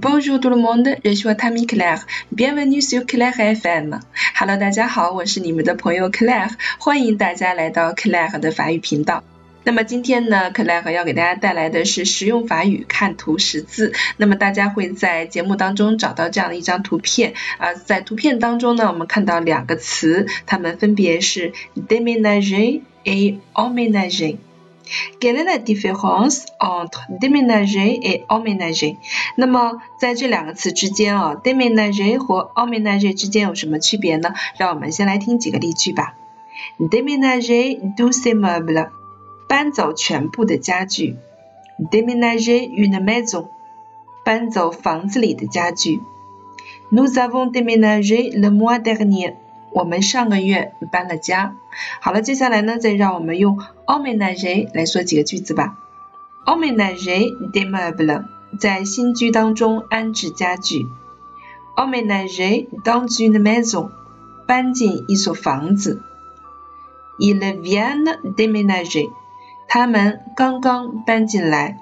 Bonjour tout le monde, je suis Tammy Claire. Bienvenue sur Claire FM. Hello，大家好，我是你们的朋友 Claire，欢迎大家来到 Claire 的法语频道。那么今天呢，Claire 要给大家带来的是实用法语看图识字。那么大家会在节目当中找到这样的一张图片啊，在图片当中呢，我们看到两个词，它们分别是 déménager et emménager。Quelle est la différence entre déménager et emménager？那么在这两个词之间啊，déménager 和 emménager 之间有什么区别呢？让我们先来听几个例句吧。Déménager tous ses meubles，搬走全部的家具。Déménager une maison，搬走房子里的家具。Nous avons déménagé le mois dernier。 我们上个月搬了家。好了，接下来呢，再让我们用 emménager 来说几个句子吧。emménager des meubles，在新居当中安置家具。emménager dans une maison，搬进一所房子。Ils viennent déménager，他们刚刚搬进来。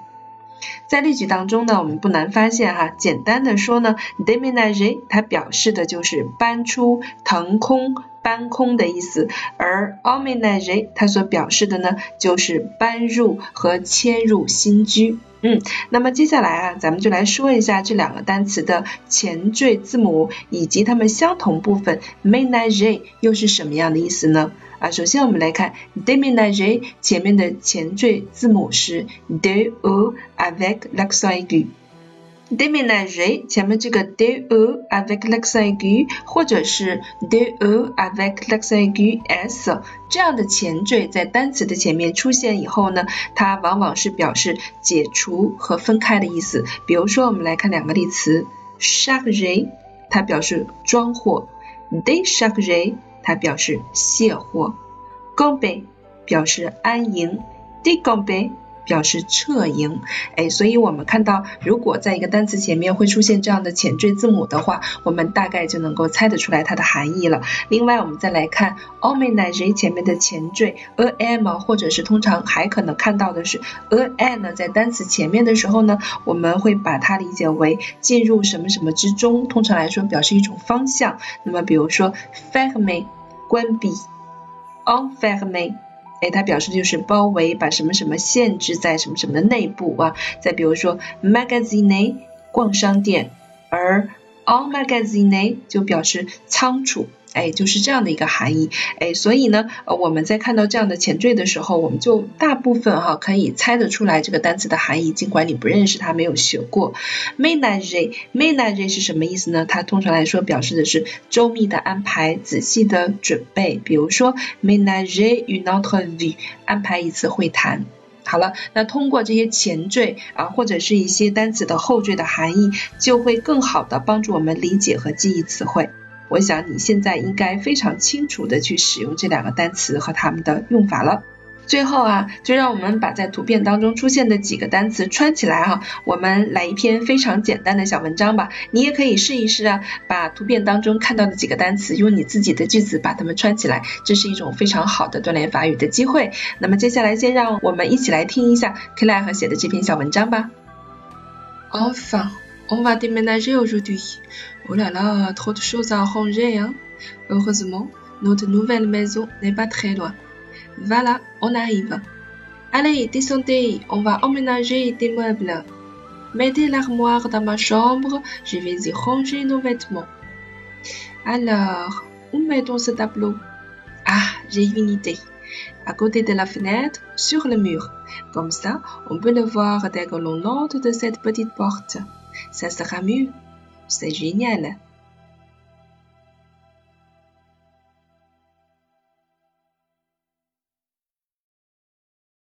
在例句当中呢，我们不难发现哈，简单的说呢，déménager 它表示的就是搬出、腾空、搬空的意思，而 emménager 它所表示的呢，就是搬入和迁入新居。嗯，那么接下来啊，咱们就来说一下这两个单词的前缀字母以及它们相同部分 ménager 又是什么样的意思呢？啊，首先我们来看 déménager 前面的前缀字母是 de u avec l'accent aigu。Déménager 前面这个 de ou avec l'accent aigu，或者是 de ou avec l'accent aigu s 这样的前缀在单词的前面出现以后呢，它往往是表示解除和分开的意思。比如说，我们来看两个例词 c h a r g e 它表示装货，décharger 它表示卸货，gombe 表示安营，degombe。表示撤营，哎，所以我们看到，如果在一个单词前面会出现这样的前缀字母的话，我们大概就能够猜得出来它的含义了。另外，我们再来看 o m i n a g e 前面的前缀 am，或者是通常还可能看到的是 an，呢在单词前面的时候呢，我们会把它理解为进入什么什么之中，通常来说表示一种方向。那么，比如说 ferme 关闭，enferme。哎，它表示就是包围，把什么什么限制在什么什么的内部啊。再比如说，magazine 逛商店，而 on magazine 就表示仓储。哎，就是这样的一个含义。哎，所以呢，呃，我们在看到这样的前缀的时候，我们就大部分哈可以猜得出来这个单词的含义，尽管你不认识它，没有学过。Manage，manage 是什么意思呢？它通常来说表示的是周密的安排、仔细的准备。比如说，manage une entrevue，安排一次会谈。好了，那通过这些前缀啊，或者是一些单词的后缀的含义，就会更好的帮助我们理解和记忆词汇。我想你现在应该非常清楚的去使用这两个单词和它们的用法了。最后啊，就让我们把在图片当中出现的几个单词串起来哈。我们来一篇非常简单的小文章吧。你也可以试一试啊，把图片当中看到的几个单词用你自己的句子把它们串起来，这是一种非常好的锻炼法语的机会。那么接下来先让我们一起来听一下克莱和写的这篇小文章吧。Enfin, on va déménager aujourd'hui. Oh là là, trop de choses à ranger, hein. Heureusement, notre nouvelle maison n'est pas très loin. Voilà, on arrive. Allez, descendez, on va emménager des meubles. Mettez l'armoire dans ma chambre, je vais y ranger nos vêtements. Alors, où mettons ce tableau? Ah, j'ai une idée. À côté de la fenêtre, sur le mur. Comme ça, on peut le voir dès que l'on entre de cette petite porte. Ça sera mieux. C'est génial